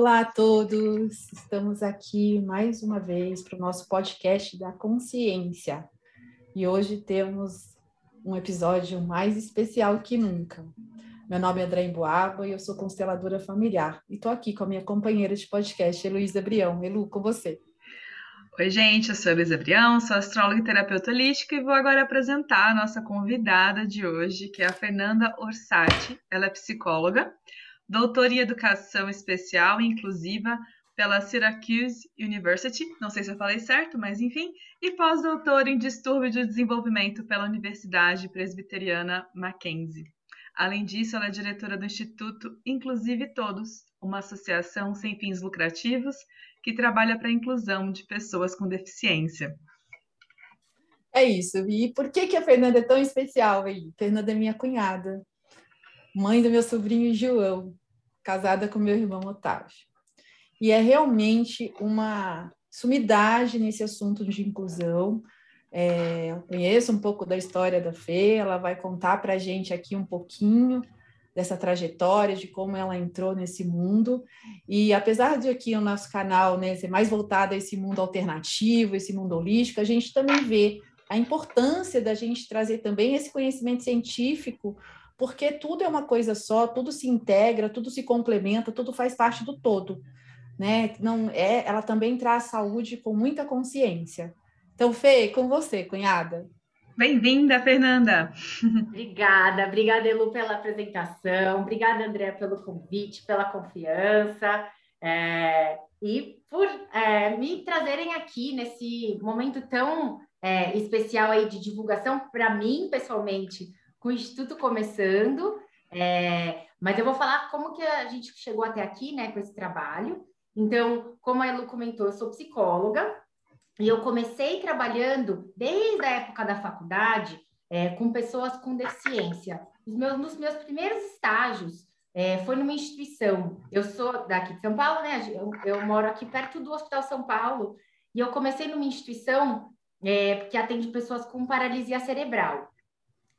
Olá a todos, estamos aqui mais uma vez para o nosso podcast da consciência e hoje temos um episódio mais especial que nunca. Meu nome é André Emboaba e eu sou consteladora familiar e estou aqui com a minha companheira de podcast, Heloísa Brião. Elu, com você. Oi, gente, eu sou a Luísa Brião, sou astróloga e terapeuta holística e vou agora apresentar a nossa convidada de hoje, que é a Fernanda Orsatti. Ela é psicóloga, doutora em educação especial e inclusiva pela Syracuse University, não sei se eu falei certo, mas enfim, e pós-doutora em distúrbio de desenvolvimento pela Universidade Presbiteriana Mackenzie. Além disso, ela é diretora do Instituto Inclusive Todos, uma associação sem fins lucrativos que trabalha para a inclusão de pessoas com deficiência. É isso. E por que, que a Fernanda é tão especial aí? Fernanda é minha cunhada, mãe do meu sobrinho João, casada com meu irmão Otávio. E é realmente uma sumidade nesse assunto de inclusão. É, eu conheço um pouco da história da Fê, ela vai contar para a gente aqui um pouquinho dessa trajetória, de como ela entrou nesse mundo. E apesar de aqui o nosso canal né, ser mais voltado a esse mundo alternativo, esse mundo holístico, a gente também vê a importância da gente trazer também esse conhecimento científico, porque tudo é uma coisa só, tudo se integra, tudo se complementa, tudo faz parte do todo. Né? Não é, ela também traz saúde com muita consciência. Então, Fê, com você, cunhada. Bem-vinda, Fernanda. Obrigada, obrigada, Elu, pela apresentação, obrigada, André, pelo convite, pela confiança é, e por é, me trazerem aqui nesse momento tão é, especial aí de divulgação para mim, pessoalmente, com o Instituto começando. É, mas eu vou falar como que a gente chegou até aqui, né, com esse trabalho. Então, como a Elu comentou, eu sou psicóloga, e eu comecei trabalhando desde a época da faculdade é, com pessoas com deficiência. Meus, nos meus primeiros estágios é, foi numa instituição. Eu sou daqui de São Paulo, né? Eu, eu, moro aqui perto do Hospital São Paulo e eu comecei numa instituição é, que atende pessoas com paralisia cerebral.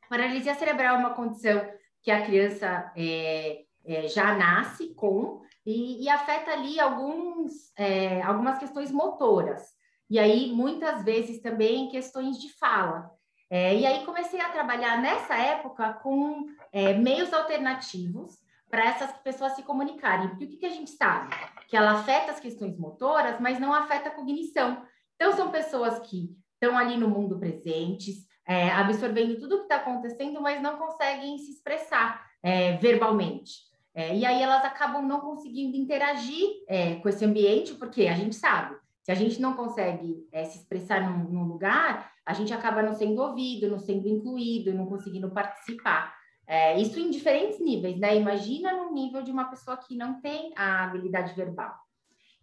Paralisia cerebral é uma condição que a criança é, é, já nasce com e, e afeta ali alguns, é, algumas questões motoras. E aí, muitas vezes, também questões de fala. É, e aí, comecei a trabalhar nessa época com é, meios alternativos para essas pessoas se comunicarem. Porque o que, que a gente sabe? Que ela afeta as questões motoras, mas não afeta a cognição. Então, são pessoas que estão ali no mundo presentes, é, absorvendo tudo o que está acontecendo, mas não conseguem se expressar é, verbalmente. É, e aí elas acabam não conseguindo interagir é, com esse ambiente, porque a gente sabe, se a gente não consegue é, se expressar num, num, lugar, a gente acaba não sendo ouvido, não sendo incluído, não conseguindo participar. É, isso em diferentes níveis, né? Imagina no nível de uma pessoa que não tem a habilidade verbal.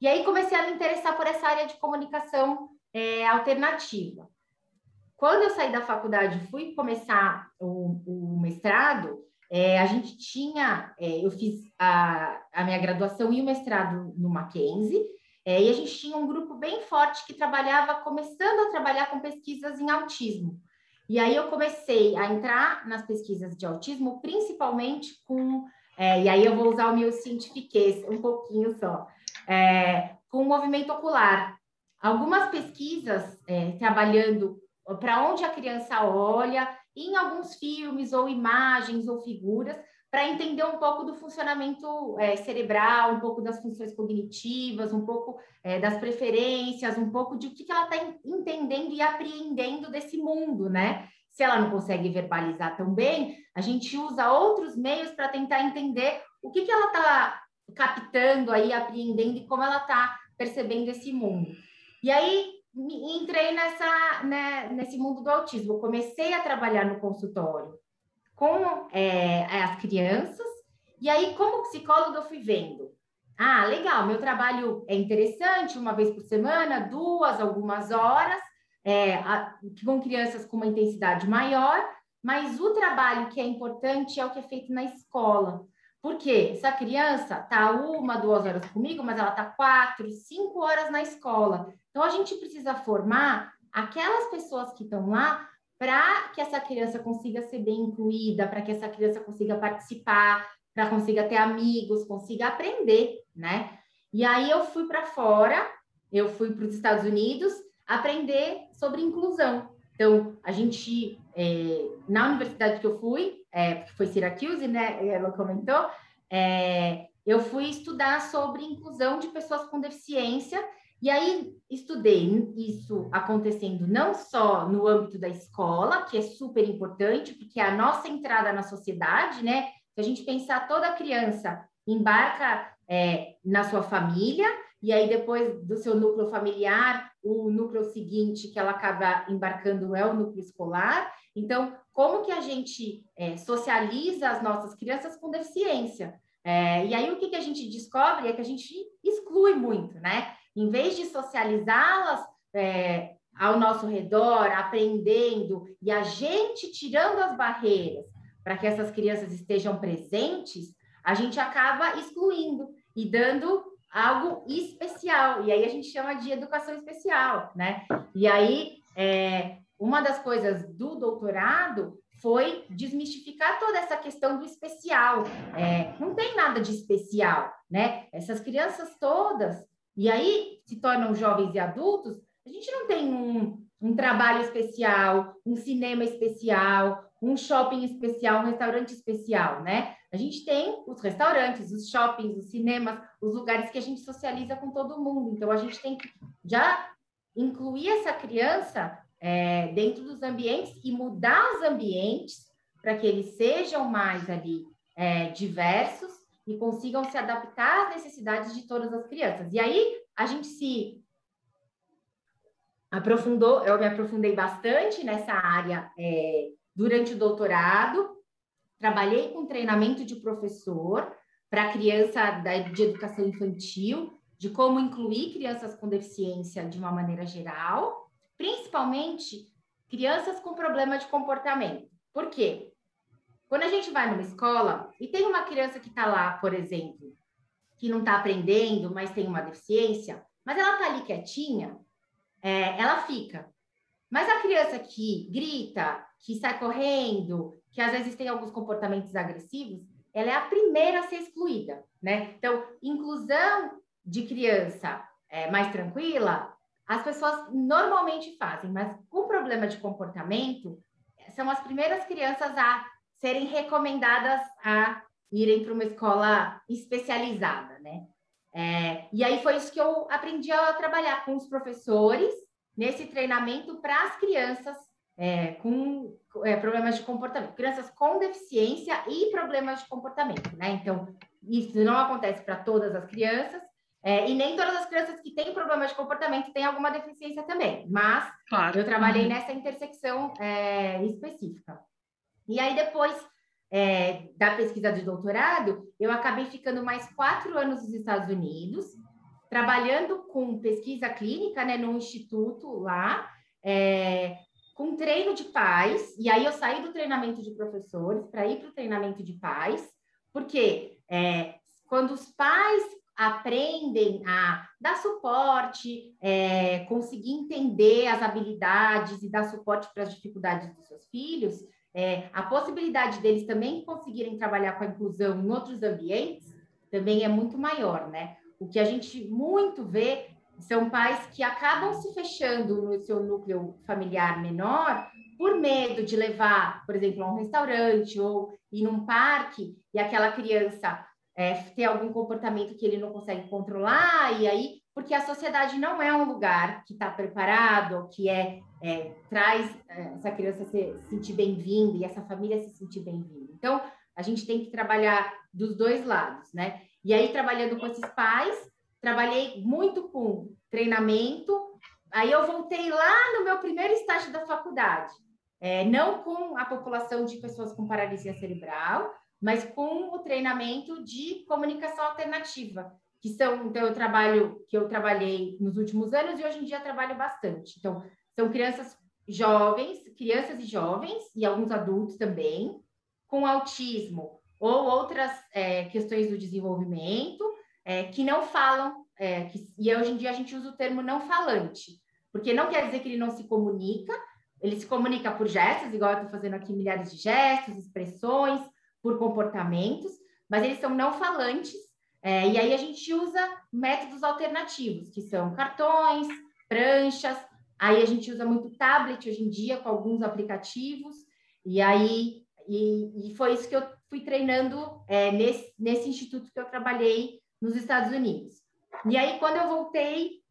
E aí comecei a me interessar por essa área de comunicação alternativa. Quando eu saí da faculdade, fui começar o, o mestrado, é, a gente tinha, é, eu fiz a, a minha graduação e o mestrado no Mackenzie, é, e a gente tinha um grupo bem forte que trabalhava, começando a trabalhar com pesquisas em autismo. E aí eu comecei a entrar nas pesquisas de autismo, principalmente com, é, e aí eu vou usar o meu cientifiquez um pouquinho só, é, com o movimento ocular. Algumas pesquisas é, trabalhando para onde a criança olha, em alguns filmes ou imagens ou figuras, para entender um pouco do funcionamento é, cerebral, um pouco das funções cognitivas, um pouco é, das preferências, um pouco de o que, ela está entendendo e apreendendo desse mundo, né? Se ela não consegue verbalizar tão bem, a gente usa outros meios para tentar entender o que, que ela está captando aí, apreendendo e como ela está percebendo esse mundo. E aí entrei nessa, né, nesse mundo do autismo, comecei a trabalhar no consultório com é, as crianças. E aí, como psicóloga, eu fui vendo. Ah, legal, meu trabalho é interessante, uma vez por semana, duas, algumas horas, é, a, com crianças com uma intensidade maior, mas o trabalho que é importante é o que é feito na escola. Porque essa criança está uma, duas horas comigo, mas ela está quatro, cinco horas na escola. Então, a gente precisa formar aquelas pessoas que estão lá para que essa criança consiga ser bem incluída, para que essa criança consiga participar, para consiga ter amigos, consiga aprender, né? E aí eu fui para fora, eu fui para os Estados Unidos aprender sobre inclusão. Então, a gente, é, na universidade que eu fui, é, que foi Syracuse, né, ela comentou, é, eu fui estudar sobre inclusão de pessoas com deficiência, e aí estudei isso acontecendo não só no âmbito da escola, que é super importante, porque é a nossa entrada na sociedade, né? Se a gente pensar toda criança embarca é, na sua família, e aí depois do seu núcleo familiar, o núcleo seguinte que ela acaba embarcando é o núcleo escolar. Então, como que a gente é, socializa as nossas crianças com deficiência? É, e aí o que, que a gente descobre é que a gente exclui muito, né? Em vez de socializá-las é, ao nosso redor, aprendendo, e a gente tirando as barreiras para que essas crianças estejam presentes, a gente acaba excluindo e dando algo especial. E aí a gente chama de educação especial, né? E aí, é, uma das coisas do doutorado foi desmistificar toda essa questão do especial. É, não tem nada de especial, né? Essas crianças todas, e aí se tornam jovens e adultos, a gente não tem um, um trabalho especial, um cinema especial, um shopping especial, um restaurante especial, né? A gente tem os restaurantes, os shoppings, os cinemas, os lugares que a gente socializa com todo mundo. Então, a gente tem que já incluir essa criança é, dentro dos ambientes e mudar os ambientes para que eles sejam mais ali é, diversos e consigam se adaptar às necessidades de todas as crianças. E aí, a gente se aprofundou, eu me aprofundei bastante nessa área é, durante o doutorado, trabalhei com treinamento de professor para criança da, de educação infantil, de como incluir crianças com deficiência de uma maneira geral, principalmente crianças com problema de comportamento. Por quê? Quando a gente vai numa escola e tem uma criança que está lá, por exemplo, que não está aprendendo, mas tem uma deficiência, mas ela está ali quietinha, é, ela fica. Mas a criança que grita, que sai correndo, que às vezes tem alguns comportamentos agressivos, ela é a primeira a ser excluída, né? Então, inclusão de criança é, mais tranquila, as pessoas normalmente fazem, mas com problema de comportamento, são as primeiras crianças a serem recomendadas a irem para uma escola especializada, né? É, e aí foi isso que eu aprendi a trabalhar com os professores nesse treinamento para as crianças é, com é, problemas de comportamento, crianças com deficiência e problemas de comportamento, né? Então, isso não acontece para todas as crianças, é, e nem todas as crianças que têm problemas de comportamento têm alguma deficiência também, mas claro. eu trabalhei uhum. nessa intersecção é, específica. E aí, depois é, da pesquisa de doutorado, eu acabei ficando mais quatro anos nos Estados Unidos, trabalhando com pesquisa clínica, né, num instituto lá, é, com treino de pais, e aí eu saí do treinamento de professores para ir para o treinamento de pais, porque é, quando os pais aprendem a dar suporte, é, conseguir entender as habilidades e dar suporte para as dificuldades dos seus filhos, é, a possibilidade deles também conseguirem trabalhar com a inclusão em outros ambientes também é muito maior, né? O que a gente muito vê são pais que acabam se fechando no seu núcleo familiar menor por medo de levar, por exemplo, a um restaurante ou ir num parque e aquela criança é, ter algum comportamento que ele não consegue controlar, e aí, porque a sociedade não é um lugar que está preparado, que é, é traz é, essa criança se, se sentir bem-vinda e essa família se sentir bem-vinda. Então, a gente tem que trabalhar dos dois lados, né? E aí, trabalhando com esses pais, trabalhei muito com treinamento. Aí eu voltei lá no meu primeiro estágio da faculdade, é, não com a população de pessoas com paralisia cerebral, mas com o treinamento de comunicação alternativa, que são então eu trabalho que eu trabalhei nos últimos anos e hoje em dia trabalho bastante. Então são crianças jovens, crianças e jovens e alguns adultos também com autismo ou outras é, questões do desenvolvimento é, que não falam, é, que, e hoje em dia a gente usa o termo não falante, porque não quer dizer que ele não se comunica, ele se comunica por gestos, igual eu estou fazendo aqui milhares de gestos, expressões, por comportamentos, mas eles são não falantes, É, e aí a gente usa métodos alternativos, que são cartões, pranchas. Aí a gente usa muito tablet hoje em dia com alguns aplicativos. E aí e, e foi isso que eu fui treinando é, nesse, nesse instituto que eu trabalhei nos Estados Unidos. E aí quando eu voltei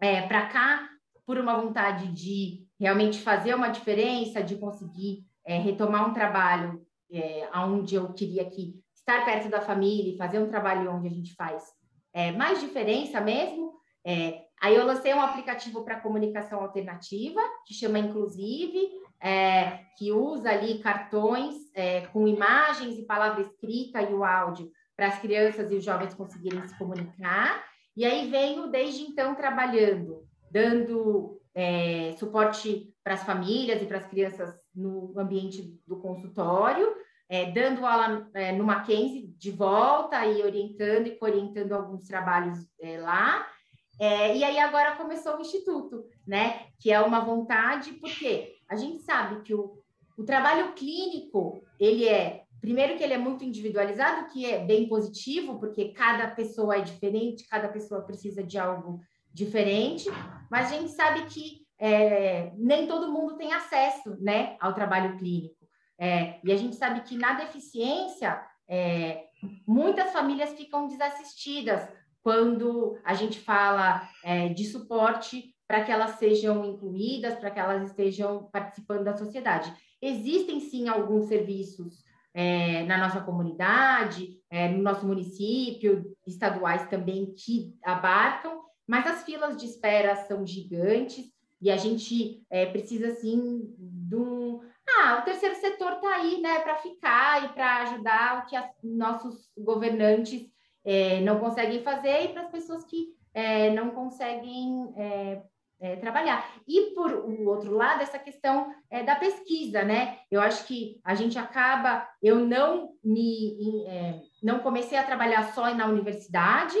é, para cá por uma vontade de realmente fazer uma diferença, de conseguir é, retomar um trabalho é, onde eu queria que estar perto da família e fazer um trabalho onde a gente faz é, mais diferença mesmo. É, aí eu lancei um aplicativo para comunicação alternativa, que chama Inclusive, é, que usa ali cartões é, com imagens e palavra escrita e o áudio para as crianças e os jovens conseguirem se comunicar. E aí venho desde então trabalhando, dando é, suporte para as famílias e para as crianças no ambiente do consultório, é, dando aula é, no Mackenzie de volta e orientando e orientando alguns trabalhos é, lá. É, e aí agora começou o Instituto, né? Que é uma vontade, porque a gente sabe que o, o trabalho clínico, ele é, primeiro que ele é muito individualizado, que é bem positivo, porque cada pessoa é diferente, cada pessoa precisa de algo diferente, mas a gente sabe que é, nem todo mundo tem acesso né, ao trabalho clínico. É, e a gente sabe que na deficiência, é, muitas famílias ficam desassistidas quando a gente fala é, de suporte para que elas sejam incluídas, para que elas estejam participando da sociedade. Existem sim alguns serviços é, na nossa comunidade, é, no nosso município, estaduais também que abarcam, mas as filas de espera são gigantes e a gente é, precisa, assim, de um. Ah, o terceiro setor está aí, né, para ficar e para ajudar o que as, nossos governantes é, não conseguem fazer e para as pessoas que é, não conseguem é, trabalhar. E por o outro lado, essa questão é, da pesquisa, né? Eu acho que a gente acaba, eu não me é, não comecei a trabalhar só na universidade,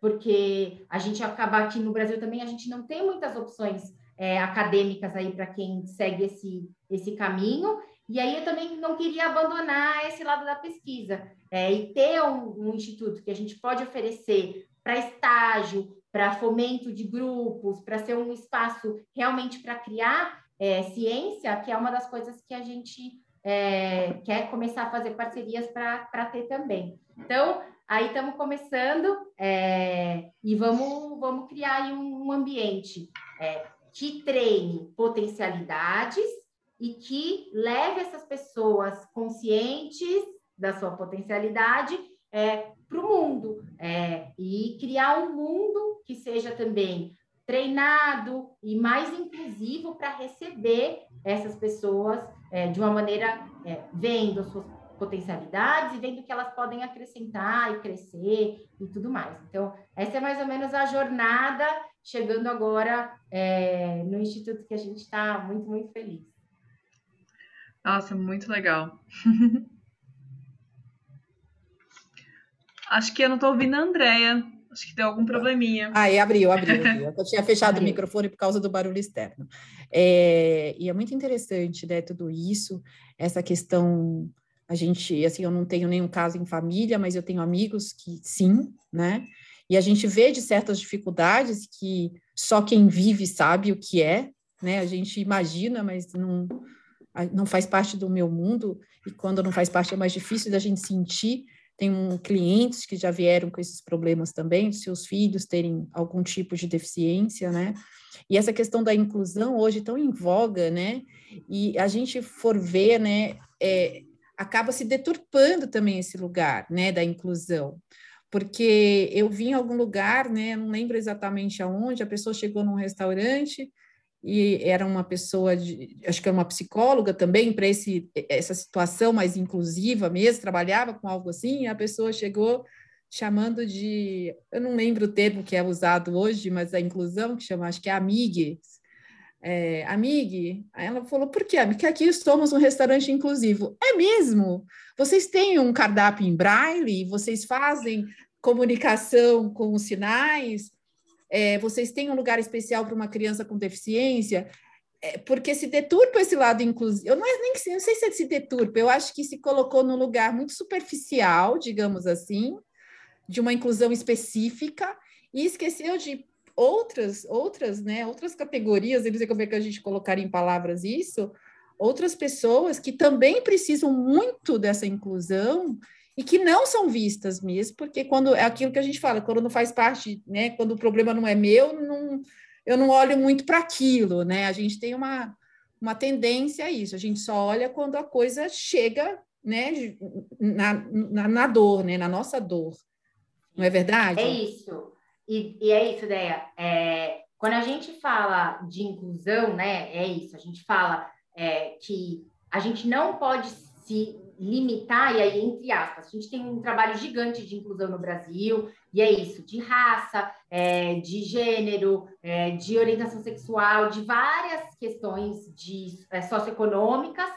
porque a gente acaba aqui no Brasil também, a gente não tem muitas opções é, acadêmicas aí para quem segue esse, esse caminho. E aí eu também não queria abandonar esse lado da pesquisa é, e ter um, um instituto que a gente pode oferecer para estágio, para fomento de grupos, para ser um espaço realmente para criar é, ciência, que é uma das coisas que a gente é, quer começar a fazer parcerias para ter também. Então, Aí estamos começando é, e vamos, vamos criar um, um ambiente é, que treine potencialidades e que leve essas pessoas conscientes da sua potencialidade é, para o mundo é, e criar um mundo que seja também treinado e mais inclusivo para receber essas pessoas é, de uma maneira é, vendo as suas potencialidades e vendo que elas podem acrescentar e crescer e tudo mais. Então, essa é mais ou menos a jornada, chegando agora é, no instituto que a gente está muito, muito feliz. Nossa, muito legal. Acho que eu não estou ouvindo a Andrea. Acho que deu algum probleminha. Aí abriu, abriu. abriu. Eu tinha fechado o microfone por causa do barulho externo. É, e é muito interessante, né, tudo isso, essa questão a gente, assim, eu não tenho nenhum caso em família, mas eu tenho amigos que sim, né? E a gente vê de certas dificuldades que só quem vive sabe o que é, né? A gente imagina, mas não, não faz parte do meu mundo, e quando não faz parte é mais difícil da gente sentir. Tem um, clientes que já vieram com esses problemas também, seus filhos terem algum tipo de deficiência, né? E essa questão da inclusão hoje tão em voga, né? E a gente for ver, né? É, acaba se deturpando também esse lugar, né, da inclusão. Porque eu vi em algum lugar, né, não lembro exatamente aonde, a pessoa chegou num restaurante e era uma pessoa de, acho que era uma psicóloga também para esse essa situação mais inclusiva mesmo, trabalhava com algo assim, e a pessoa chegou chamando de, eu não lembro o termo que é usado hoje, mas a inclusão que chama, acho que é amigues, é, amigue, aí ela falou, por quê? Porque aqui somos um restaurante inclusivo. É mesmo? Vocês têm um cardápio em braille? Vocês fazem comunicação com os sinais? É, vocês têm um lugar especial para uma criança com deficiência? É, porque se deturpa esse lado inclusivo. Eu não, é nem, não sei se é se deturpa, eu acho que se colocou num lugar muito superficial, digamos assim, de uma inclusão específica e esqueceu de outras, outras, né, outras categorias, eu não sei como é que a gente colocaria em palavras isso, outras pessoas que também precisam muito dessa inclusão e que não são vistas mesmo, porque quando é aquilo que a gente fala, quando não faz parte, né, quando o problema não é meu, não, eu não olho muito para aquilo, né? A gente tem uma, uma tendência a isso, a gente só olha quando a coisa chega, né, na, na, na dor, né, na nossa dor. Não é verdade? É isso. E, e é isso, Deia. É, quando a gente fala de inclusão, né, é isso. A gente fala é, que a gente não pode se limitar, e aí, entre aspas, a gente tem um trabalho gigante de inclusão no Brasil, e é isso, de raça, é, de gênero, é, de orientação sexual, de várias questões de, é, socioeconômicas,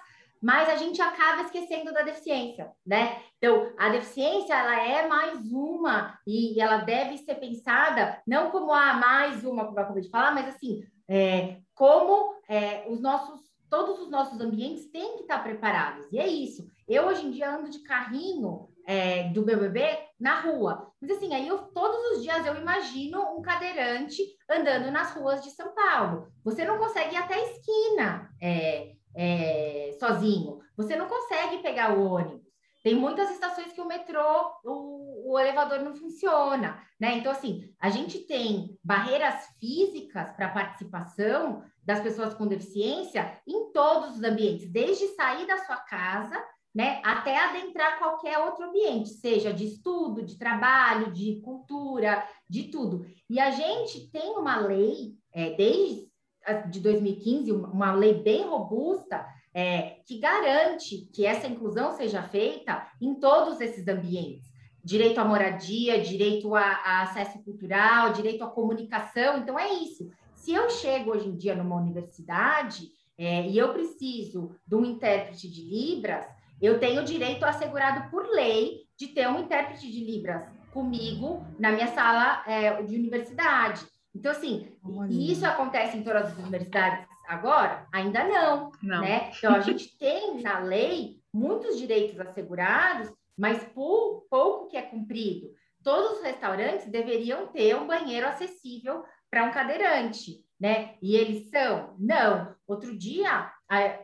mas a gente acaba esquecendo da deficiência, né? Então, a deficiência, ela é mais uma, e ela deve ser pensada, não como a ah, mais uma, como eu acabei de falar, mas assim, é, como é, os nossos todos os nossos ambientes têm que estar preparados. E é isso. Eu, hoje em dia, ando de carrinho é, do meu bebê na rua. Mas, assim, aí eu, todos os dias eu imagino um cadeirante andando nas ruas de São Paulo. Você não consegue ir até a esquina é, é, sozinho. Você não consegue pegar o ônibus. Tem muitas estações que o metrô, o, o elevador não funciona, né? Então, assim, a gente tem barreiras físicas para participação das pessoas com deficiência em todos os ambientes, desde sair da sua casa, né, até adentrar qualquer outro ambiente, seja de estudo, de trabalho, de cultura, de tudo. E a gente tem uma lei, é, desde de 2015, uma lei bem robusta, é, que garante que essa inclusão seja feita em todos esses ambientes. Direito à moradia, direito a, a acesso cultural, direito à comunicação. Então, é isso. Se eu chego hoje em dia numa universidade é, e eu preciso de um intérprete de Libras, eu tenho direito assegurado por lei de ter um intérprete de Libras comigo na minha sala é, de universidade. Então, assim, e isso acontece em todas as universidades agora? Ainda não, não. Né? Então, a gente tem na lei muitos direitos assegurados, mas por pouco que é cumprido. Todos os restaurantes deveriam ter um banheiro acessível para um cadeirante, né? E eles são? Não. Outro dia,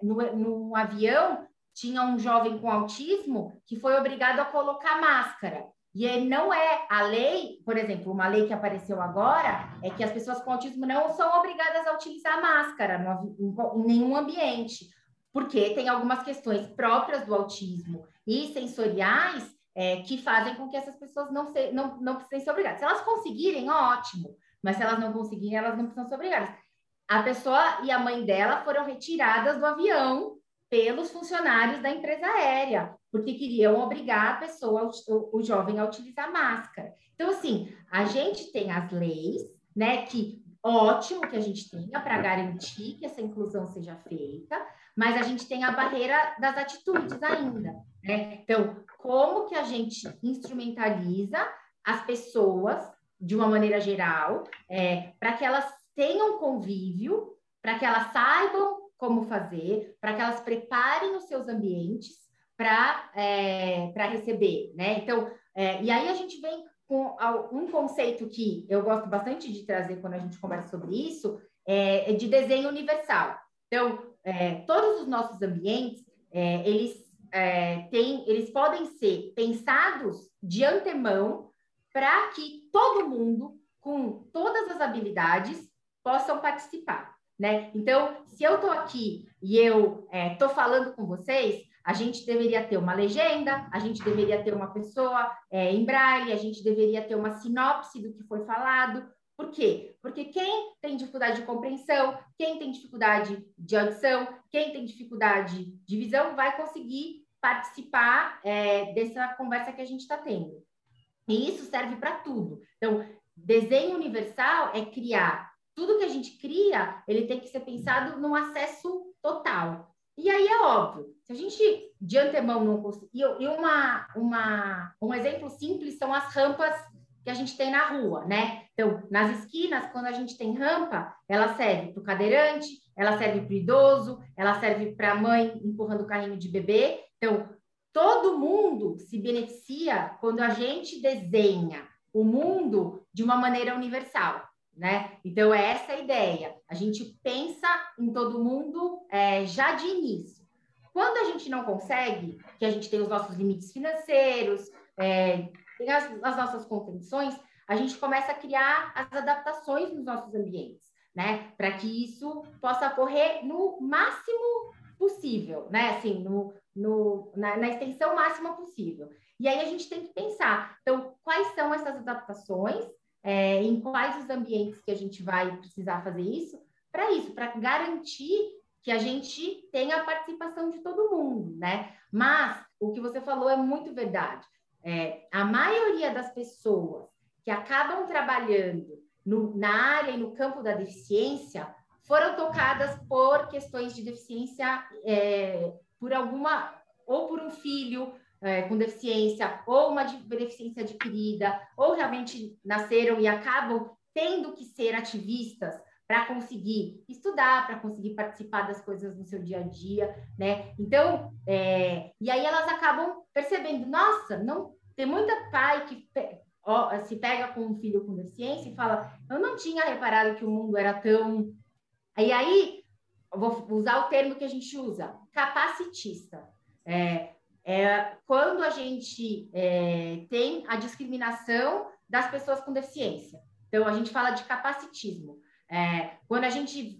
no, no avião, tinha um jovem com autismo que foi obrigado a colocar máscara. E ele não é a lei, por exemplo, uma lei que apareceu agora é que as pessoas com autismo não são obrigadas a utilizar máscara em nenhum ambiente, porque tem algumas questões próprias do autismo e sensoriais é, que fazem com que essas pessoas não, se, não, não precisem ser obrigadas. Se elas conseguirem, ótimo. Mas se elas não conseguirem, elas não precisam ser obrigadas. A pessoa e a mãe dela foram retiradas do avião pelos funcionários da empresa aérea, porque queriam obrigar a pessoa, o, jovem, a utilizar máscara. Então, assim, a gente tem as leis, né, que ótimo que a gente tenha para garantir que essa inclusão seja feita, mas a gente tem a barreira das atitudes ainda, né? Então, como que a gente instrumentaliza as pessoas de uma maneira geral, é, para que elas tenham convívio, para que elas saibam como fazer, para que elas preparem os seus ambientes para é, receber, né? Então, é, e aí a gente vem com um conceito que eu gosto bastante de trazer quando a gente conversa sobre isso, é, é de desenho universal. Então, é, todos os nossos ambientes, é, eles é, têm, eles podem ser pensados de antemão para que todo mundo, com todas as habilidades, possam participar, né? Então, se eu estou aqui e eu estou falando com vocês, a gente deveria ter uma legenda, a gente deveria ter uma pessoa é, em braille, a gente deveria ter uma sinopse do que foi falado. Por quê? Porque quem tem dificuldade de compreensão, quem tem dificuldade de audição, quem tem dificuldade de visão, vai conseguir participar é, dessa conversa que a gente está tendo. E isso serve para tudo. Então, desenho universal é criar. Tudo que a gente cria, ele tem que ser pensado num acesso total. E aí é óbvio, se a gente de antemão não conseguir. E uma, uma, um exemplo simples são as rampas que a gente tem na rua, né? Então, nas esquinas, quando a gente tem rampa, ela serve para o cadeirante, ela serve para o idoso, ela serve para a mãe empurrando o carrinho de bebê. Então, todo mundo se beneficia quando a gente desenha o mundo de uma maneira universal, né? Então, é essa a ideia. A gente pensa em todo mundo é, já de início. Quando a gente não consegue, que a gente tem os nossos limites financeiros, é, tem as, as nossas contenções, a gente começa a criar as adaptações nos nossos ambientes, né? Para que isso possa ocorrer no máximo possível, né? Assim, no, no, na, na, extensão máxima possível. E aí a gente tem que pensar, então, quais são essas adaptações, é, em quais os ambientes que a gente vai precisar fazer isso, para isso, para garantir que a gente tenha a participação de todo mundo, né? Mas o que você falou é muito verdade. É, a maioria das pessoas que acabam trabalhando no, na área e no campo da deficiência foram tocadas por questões de deficiência é, por alguma ou por um filho é, com deficiência ou uma deficiência adquirida ou realmente nasceram e acabam tendo que ser ativistas para conseguir estudar, para conseguir participar das coisas no seu dia a dia, né? Então, é, e aí elas acabam percebendo, nossa, não tem muita pai que ó, se pega com um filho com deficiência e fala, eu não tinha reparado que o mundo era tão. E aí, vou usar o termo que a gente usa, capacitista. É, é quando a gente é, tem a discriminação das pessoas com deficiência. Então, a gente fala de capacitismo. É, quando a gente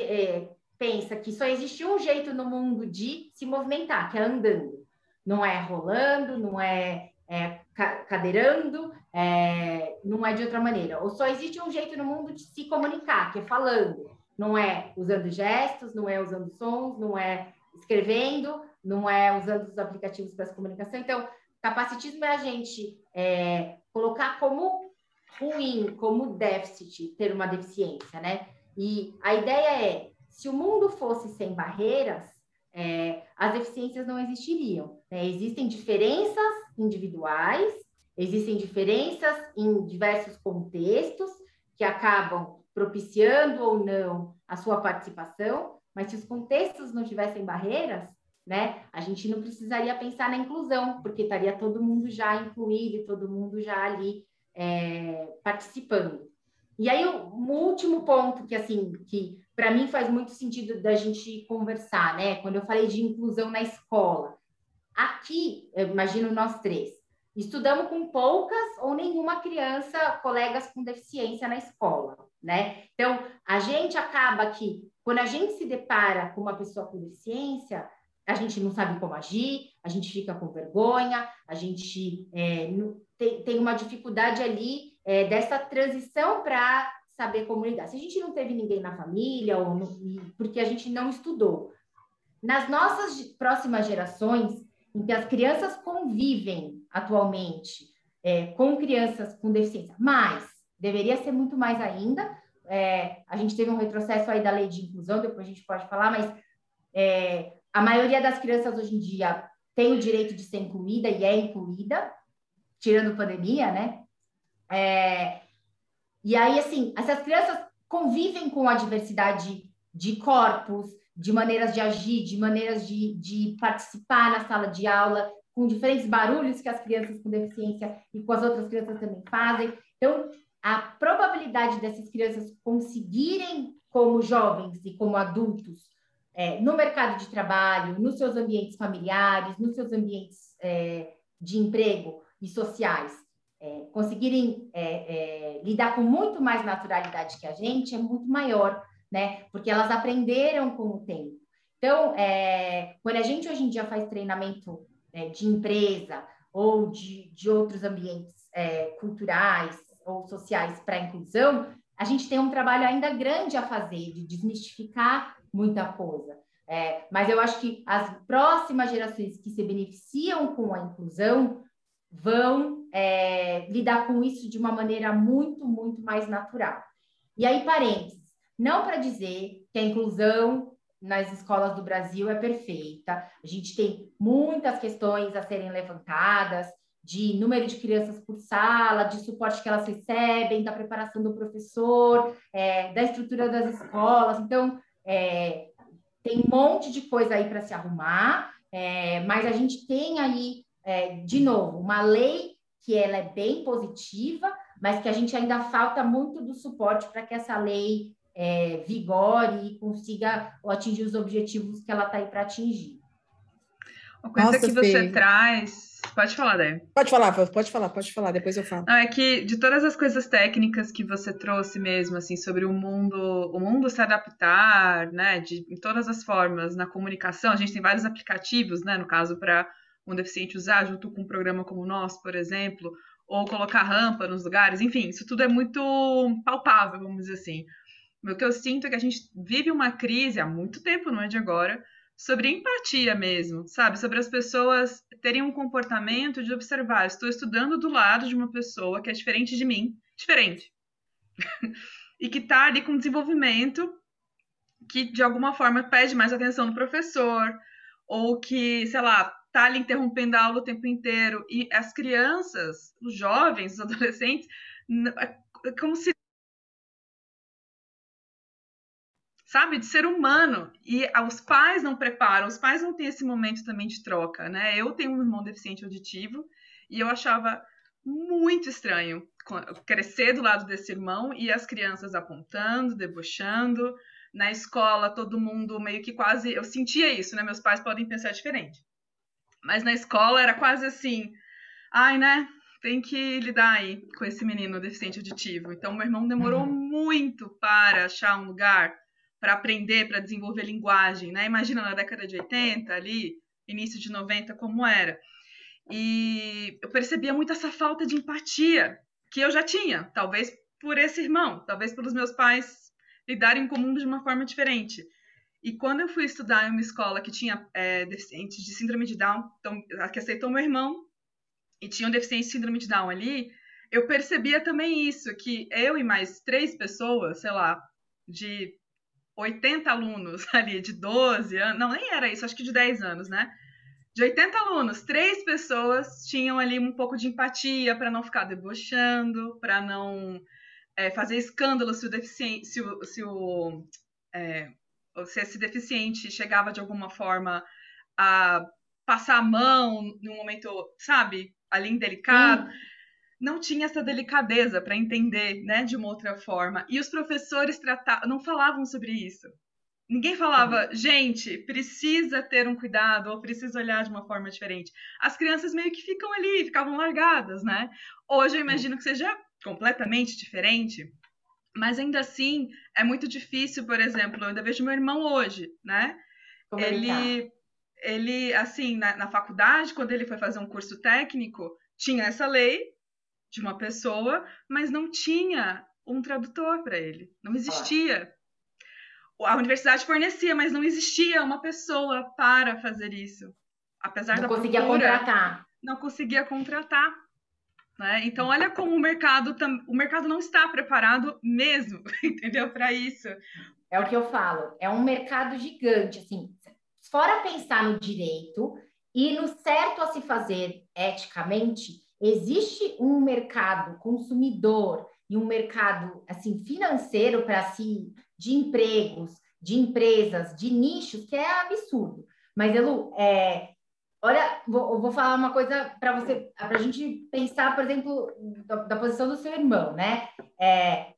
é, pensa que só existe um jeito no mundo de se movimentar, que é andando. Não é rolando, não é, é cadeirando, é, não é de outra maneira. Ou só existe um jeito no mundo de se comunicar, que é falando. Não é usando gestos, não é usando sons, não é escrevendo, não é usando os aplicativos para essa comunicação. Então, capacitismo é a gente é, colocar como ruim, como déficit, ter uma deficiência, né? E a ideia é, se o mundo fosse sem barreiras, é, as deficiências não existiriam. Né? Existem diferenças individuais, existem diferenças em diversos contextos que acabam propiciando ou não a sua participação, mas se os contextos não tivessem barreiras, né, a gente não precisaria pensar na inclusão, porque estaria todo mundo já incluído, todo mundo já ali é, participando. E aí, o, último ponto que, assim, que para mim faz muito sentido da gente conversar, né? Quando eu falei de inclusão na escola. Aqui, eu imagino nós três, estudamos com poucas ou nenhuma criança, colegas com deficiência na escola, né? Então, a gente acaba que, quando a gente se depara com uma pessoa com deficiência, a gente não sabe como agir, a gente fica com vergonha, a gente é, tem, tem uma dificuldade ali é, dessa transição para saber como lidar. Se a gente não teve ninguém na família, ou no, porque a gente não estudou. Nas nossas próximas gerações, em que as crianças convivem atualmente é, com crianças com deficiência, mas deveria ser muito mais ainda. É, a gente teve um retrocesso aí da lei de inclusão, depois a gente pode falar, mas é, a maioria das crianças hoje em dia tem o direito de ser incluída e é incluída, tirando pandemia, né? É, e aí, assim, essas crianças convivem com a diversidade de corpos, de maneiras de agir, de maneiras de, de participar na sala de aula, com diferentes barulhos que as crianças com deficiência e com as outras crianças também fazem. Então, a probabilidade dessas crianças conseguirem, como jovens e como adultos, é, no mercado de trabalho, nos seus ambientes familiares, nos seus ambientes é, de emprego, e sociais é, conseguirem é, é, lidar com muito mais naturalidade que a gente é muito maior, né? Porque elas aprenderam com o tempo. Então, é, quando a gente hoje em dia faz treinamento de empresa ou de, de outros ambientes culturais ou sociais para inclusão, a gente tem um trabalho ainda grande a fazer de desmistificar muita coisa. É, mas eu acho que as próximas gerações que se beneficiam com a inclusão vão é, lidar com isso de uma maneira muito, muito mais natural. E aí, parênteses, não para dizer que a inclusão nas escolas do Brasil é perfeita, a gente tem muitas questões a serem levantadas, de número de crianças por sala, de suporte que elas recebem, da preparação do professor, é, da estrutura das escolas. Então, é, tem um monte de coisa aí para se arrumar, é, mas a gente tem aí, é, de novo, uma lei que ela é bem positiva, mas que a gente ainda falta muito do suporte para que essa lei é, vigore e consiga atingir os objetivos que ela está aí para atingir. Uma coisa Nossa, que você traz. Pode falar, Dé. Pode falar, pode falar, pode falar, depois eu falo. Não, é que de todas as coisas técnicas que você trouxe mesmo, assim, sobre o mundo, o mundo se adaptar, né, de em todas as formas, na comunicação, a gente tem vários aplicativos, né, no caso, para um deficiente usar, junto com um programa como o nosso, por exemplo, ou colocar rampa nos lugares, enfim, isso tudo é muito palpável, vamos dizer assim. O que eu sinto é que a gente vive uma crise há muito tempo, não é de agora, sobre empatia mesmo, sabe? Sobre as pessoas terem um comportamento de observar. Estou estudando do lado de uma pessoa que é diferente de mim, diferente, e que está ali com desenvolvimento que de alguma forma pede mais atenção do professor, ou que, sei lá, tá ali interrompendo a aula o tempo inteiro. E as crianças, os jovens, os adolescentes, é como se sabe, de ser humano. E os pais não preparam, os pais não têm esse momento também de troca, né? Eu tenho um irmão deficiente auditivo e eu achava muito estranho crescer do lado desse irmão e as crianças apontando, debochando. Na escola, todo mundo meio que quase. Eu sentia isso, né? Meus pais podem pensar diferente. Mas na escola era quase assim. Ai, né? Tem que lidar aí com esse menino deficiente auditivo. Então, meu irmão demorou uhum. muito para achar um lugar para aprender, para desenvolver linguagem, né? Imagina na década de 80, ali, início de 90, como era. E eu percebia muito essa falta de empatia que eu já tinha, talvez por esse irmão, talvez pelos meus pais lidarem com o mundo de uma forma diferente. E quando eu fui estudar em uma escola que tinha é, deficientes de síndrome de Down, então, que aceitou meu irmão, e tinham deficiência de síndrome de Down ali, eu percebia também isso, que eu e mais três pessoas, sei lá, de 80 alunos ali de 12 anos, não, nem era isso, acho que de 10 anos, né? De 80 alunos, três pessoas tinham ali um pouco de empatia para não ficar debochando, para não é, fazer escândalo se o deficiente, se o, se, o, é, se esse deficiente chegava de alguma forma a passar a mão num momento, sabe, ali indelicado. Sim não tinha essa delicadeza para entender, né, de uma outra forma. E os professores tratavam, não falavam sobre isso. Ninguém falava, gente, precisa ter um cuidado ou precisa olhar de uma forma diferente. As crianças meio que ficam ali, ficavam largadas, né? Hoje eu imagino que seja completamente diferente, mas ainda assim é muito difícil, por exemplo, eu ainda vejo meu irmão hoje, né? Como ele, ele, tá? ele assim, na, na faculdade, quando ele foi fazer um curso técnico, tinha essa lei, de uma pessoa, mas não tinha um tradutor para ele. Não existia. A universidade fornecia, mas não existia uma pessoa para fazer isso. Apesar não da conseguia procura, contratar. Não conseguia contratar. Né? Então, olha como o mercado, o mercado não está preparado mesmo, entendeu? Para isso. É o que eu falo. É um mercado gigante. Assim, fora pensar no direito e no certo a se fazer eticamente, existe um mercado consumidor e um mercado assim financeiro para si de empregos, de empresas, de nichos que é absurdo. Mas Elu, é, olha, vou, vou falar uma coisa para você, para a gente pensar, por exemplo, da, da, posição do seu irmão, né? É,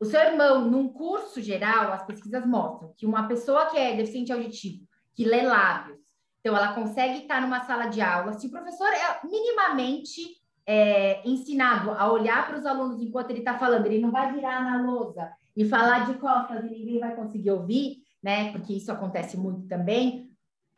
o seu irmão, num curso geral, as pesquisas mostram que uma pessoa que é deficiente auditivo, que lê lábios, então, ela consegue estar numa sala de aula. Se o professor é minimamente é, ensinado a olhar para os alunos enquanto ele está falando, ele não vai virar na lousa e falar de costas e ninguém vai conseguir ouvir, né? Porque isso acontece muito também.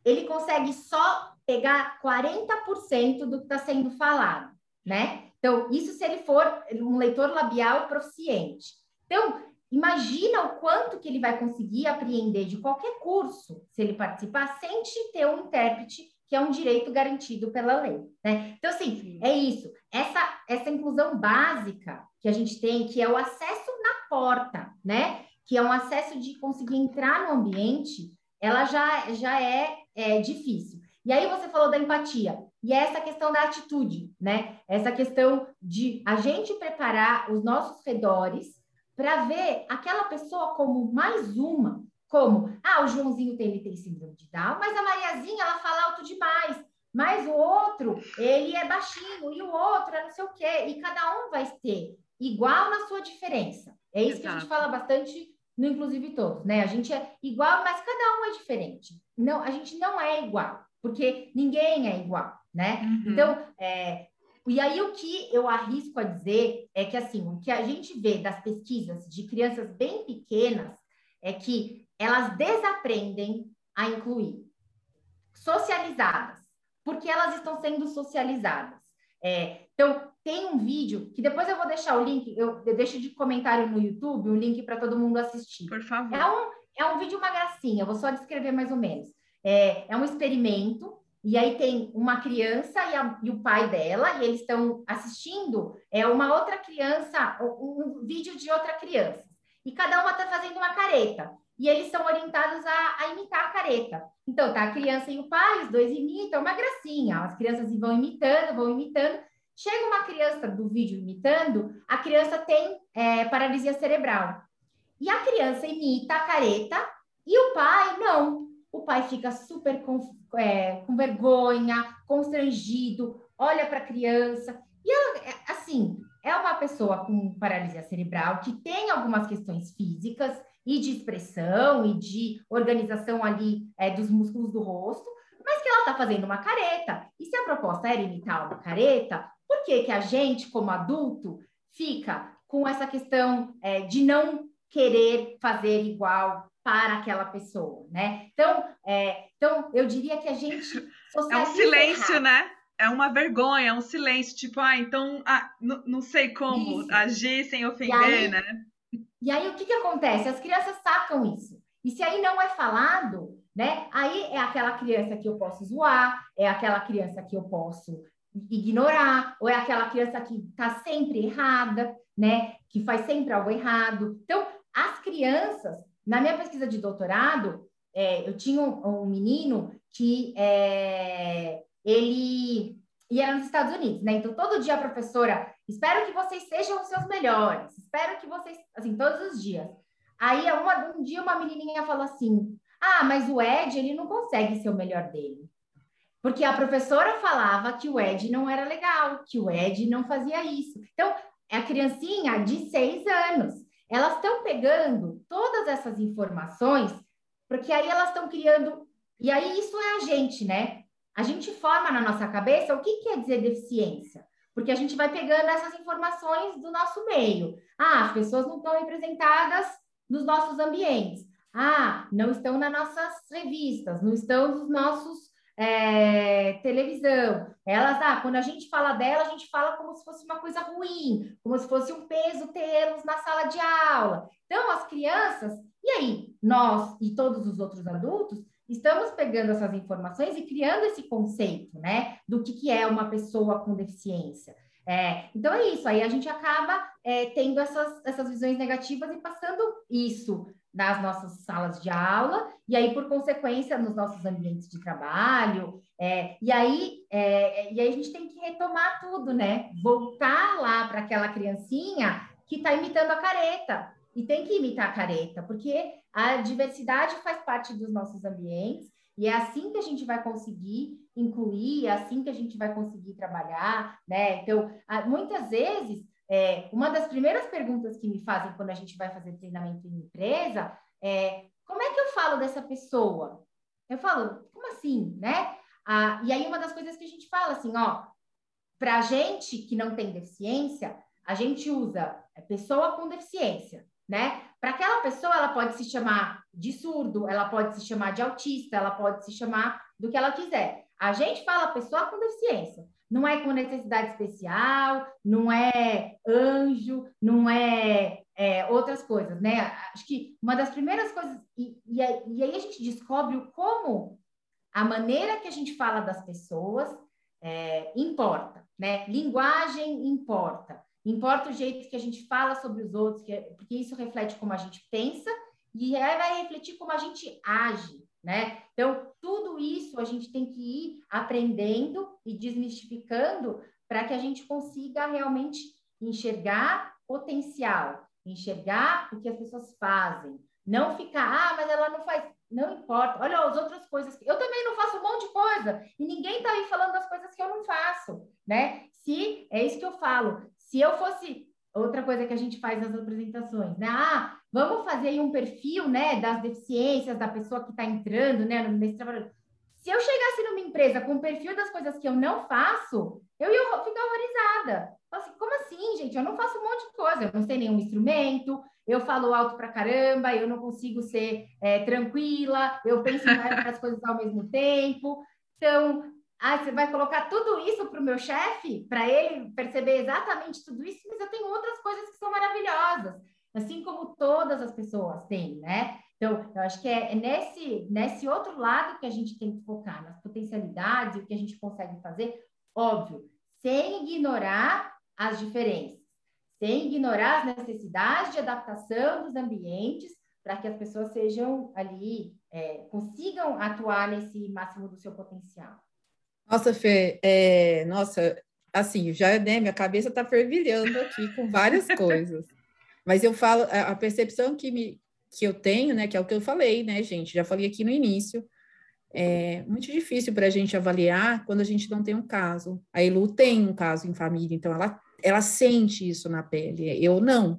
Ele consegue só pegar 40% do que está sendo falado, né? Então, isso se ele for um leitor labial proficiente. Então, Imagina o quanto que ele vai conseguir apreender de qualquer curso, se ele participar, sem ter um intérprete, que é um direito garantido pela lei. Né? Então, assim, Sim. é isso. Essa, essa inclusão básica que a gente tem, que é o acesso na porta, né? Que é um acesso de conseguir entrar no ambiente, ela já, já é, é difícil. E aí você falou da empatia. E é essa questão da atitude, né? Essa questão de a gente preparar os nossos redores para ver aquela pessoa como mais uma, Como, ah, o Joãozinho tem, ele tem síndrome de Down, mas a Mariazinha, ela fala alto demais. Mas o outro, ele é baixinho, e o outro é não sei o quê. E cada um vai ter igual na sua diferença. É isso Exato. que a gente fala bastante no Inclusive Todos, né? A gente é igual, mas cada um é diferente. Não, a gente não é igual, porque ninguém é igual, né? Uhum. Então, é, e aí o que eu arrisco a dizer é que assim, o que a gente vê das pesquisas de crianças bem pequenas é que elas desaprendem a incluir, socializadas, porque elas estão sendo socializadas. É, então, tem um vídeo que depois eu vou deixar o link, eu, eu deixo de comentário no YouTube o link para todo mundo assistir. Por favor. É um, é um vídeo uma gracinha, vou só descrever mais ou menos. É, é um experimento, e aí tem uma criança e, a, e o pai dela, e eles estão assistindo é uma outra criança, um, vídeo de outra criança. E cada uma está fazendo uma careta e eles são orientados a, a, imitar a careta. Então, tá a criança e o pai, os dois imitam, uma gracinha. As crianças vão imitando, vão imitando. Chega uma criança do vídeo imitando, a criança tem é, paralisia cerebral. E a criança imita a careta e o pai não. O pai fica super com, é, com vergonha, constrangido, olha para a criança. E ela, é, assim, é uma pessoa com paralisia cerebral que tem algumas questões físicas e de expressão e de organização ali é, dos músculos do rosto, mas que ela está fazendo uma careta. E se a proposta era imitar uma careta, por que, que a gente, como adulto, fica com essa questão é, de não querer fazer igual para aquela pessoa, né? Então, é, então eu diria que a gente é um silêncio, errado. né? É uma vergonha, é um silêncio, tipo, ah, então ah, não sei como Isso. agir sem ofender, aí, né? E aí o que, que acontece? As crianças sacam isso. E se aí não é falado, né? Aí é aquela criança que eu posso zoar, é aquela criança que eu posso ignorar, ou é aquela criança que está sempre errada, né? Que faz sempre algo errado. Então, as crianças, na minha pesquisa de doutorado, é, eu tinha um, um menino que é, ele ia nos Estados Unidos, né? Então, todo dia a professora Espero que vocês sejam os seus melhores. Espero que vocês, assim, todos os dias. Aí uma, um dia uma menininha falou assim: "Ah, mas o Ed, ele não consegue ser o melhor dele". Porque a professora falava que o Ed não era legal, que o Ed não fazia isso. Então, é a criancinha de seis anos. Elas estão pegando todas essas informações, porque aí elas estão criando. E aí isso é a gente, né? A gente forma na nossa cabeça o que quer dizer deficiência. Porque a gente vai pegando essas informações do nosso meio. Ah, as pessoas não estão representadas nos nossos ambientes. Ah, não estão nas nossas revistas, não estão nos nossos é, televisão. Elas, ah, quando a gente fala dela, a gente fala como se fosse uma coisa ruim, como se fosse um peso tê-los na sala de aula. Então, as crianças, e aí, nós e todos os outros adultos, estamos pegando essas informações e criando esse conceito, né, do que, que é uma pessoa com deficiência. É, então é isso, aí a gente acaba é, tendo essas, essas visões negativas e passando isso nas nossas salas de aula, e aí, por consequência, nos nossos ambientes de trabalho, é, e, aí, é, e aí a gente tem que retomar tudo, né? Voltar lá para aquela criancinha que está imitando a careta, e tem que imitar a careta, porque a diversidade faz parte dos nossos ambientes e é assim que a gente vai conseguir incluir, é assim que a gente vai conseguir trabalhar, né? Então, muitas vezes, é, uma das primeiras perguntas que me fazem quando a gente vai fazer treinamento em empresa é como é que eu falo dessa pessoa? Eu falo, como assim, né? Ah, e aí uma das coisas que a gente fala assim, ó, para gente que não tem deficiência, a gente usa pessoa com deficiência né? Para aquela pessoa, ela pode se chamar de surdo, ela pode se chamar de autista, ela pode se chamar do que ela quiser. A gente fala pessoa com deficiência, não é com necessidade especial, não é anjo, não é, é outras coisas, né? Acho que uma das primeiras coisas, e, e, e aí a gente descobre como a maneira que a gente fala das pessoas é, importa, né? Linguagem importa. Importa o jeito que a gente fala sobre os outros, é, porque isso reflete como a gente pensa e vai refletir como a gente age, né? Então, tudo isso a gente tem que ir aprendendo e desmistificando para que a gente consiga realmente enxergar potencial, enxergar o que as pessoas fazem, Não ficar, ah, mas ela não faz. Não importa. Olha as outras coisas. Eu também não faço um monte de coisa. E ninguém está aí falando das coisas que eu não faço, né? Se, é isso que eu falo. Se eu fosse. Outra coisa que a gente faz nas apresentações, né? Ah, vamos fazer aí um perfil, né, das deficiências da pessoa que está entrando, né, nesse trabalho. Se eu chegasse numa empresa com o perfil das coisas que eu não faço, eu ia ficar horrorizada. Assim, como assim, gente? Eu não faço um monte de coisa, eu não sei nenhum instrumento, eu falo alto pra caramba, eu não consigo ser é, tranquila, eu penso em várias coisas ao mesmo tempo. Então, ah, você vai colocar tudo isso para o meu chefe, para ele perceber exatamente tudo isso, mas eu tenho outras coisas que são maravilhosas, assim como todas as pessoas têm, né? Então, eu acho que é, é nesse, nesse outro lado que a gente tem que focar, nas potencialidades, o que a gente consegue fazer, óbvio, sem ignorar as diferenças sem ignorar as necessidades de adaptação dos ambientes para que as pessoas sejam ali, é, consigam atuar nesse máximo do seu potencial. Nossa, Fê, é, nossa, assim, já, né, minha cabeça está fervilhando aqui com várias coisas. Mas eu falo, a percepção que, me, que eu tenho, né, que é o que eu falei, né, gente, já falei aqui no início, é muito difícil para a gente avaliar quando a gente não tem um caso. A Elu tem um caso em família, então ela ela sente isso na pele, eu não.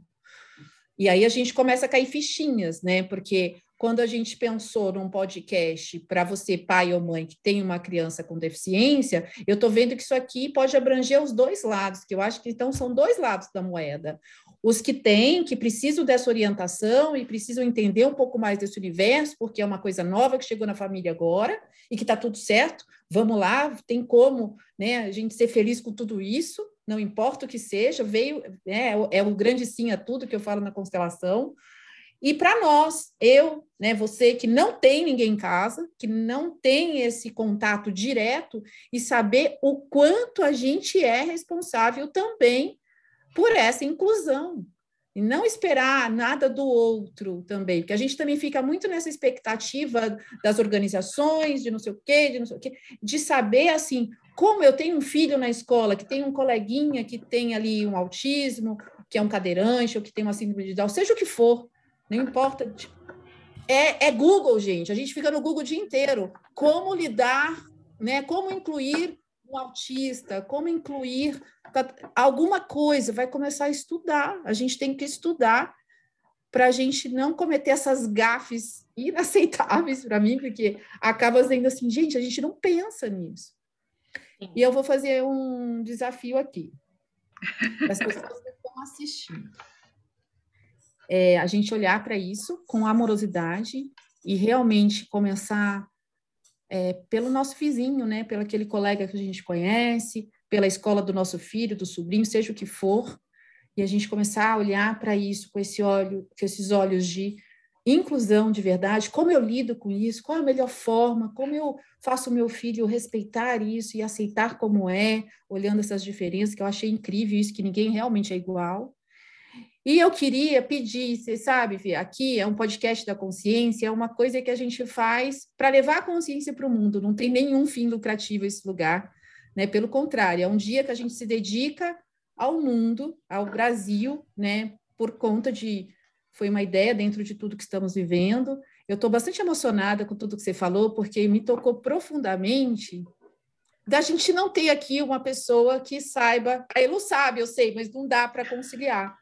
E aí a gente começa a cair fichinhas, né? Porque quando a gente pensou num podcast para você, pai ou mãe, que tem uma criança com deficiência, eu estou vendo que isso aqui pode abranger os dois lados, que eu acho que então são dois lados da moeda. Os que têm, que precisam dessa orientação e precisam entender um pouco mais desse universo, porque é uma coisa nova que chegou na família agora e que está tudo certo, vamos lá, tem como né, a gente ser feliz com tudo isso não importa o que seja, veio, é, é o grande sim a tudo que eu falo na constelação. E para nós, eu, né, você que não tem ninguém em casa, que não tem esse contato direto, e saber o quanto a gente é responsável também por essa inclusão. E não esperar nada do outro também, porque a gente também fica muito nessa expectativa das organizações, de não sei o quê, de não sei o quê, de saber assim, como eu tenho um filho na escola que tem um coleguinha que tem ali um autismo, que é um cadeirante, ou que tem uma síndrome de Down, seja o que for, não importa. Tipo, é, é Google, gente. A gente fica no Google o dia inteiro. Como lidar, né? Como incluir um autista, como incluir alguma coisa, vai começar a estudar. A gente tem que estudar para a gente não cometer essas gafes inaceitáveis para mim, porque acaba sendo assim, gente, a gente não pensa nisso. E eu vou fazer um desafio aqui, as pessoas que estão assistindo. É, a gente olhar para isso com amorosidade e realmente começar é, pelo nosso vizinho, né? Pelo aquele colega que a gente conhece, pela escola do nosso filho, do sobrinho, seja o que for, e a gente começar a olhar para isso com esse olho, com esses olhos de inclusão de verdade, como eu lido com isso, qual a melhor forma, como eu faço o meu filho respeitar isso e aceitar como é, olhando essas diferenças, que eu achei incrível isso, que ninguém realmente é igual. E eu queria pedir, você sabe, aqui é um podcast da consciência, é uma coisa que a gente faz para levar a consciência para o mundo, não tem nenhum fim lucrativo esse lugar, né? Pelo contrário, é um dia que a gente se dedica ao mundo, ao Brasil, né? Por conta de foi uma ideia dentro de tudo que estamos vivendo. Eu estou bastante emocionada com tudo que você falou, porque me tocou profundamente da gente não ter aqui uma pessoa que saiba. A Elu sabe, eu sei, mas não dá para conciliar.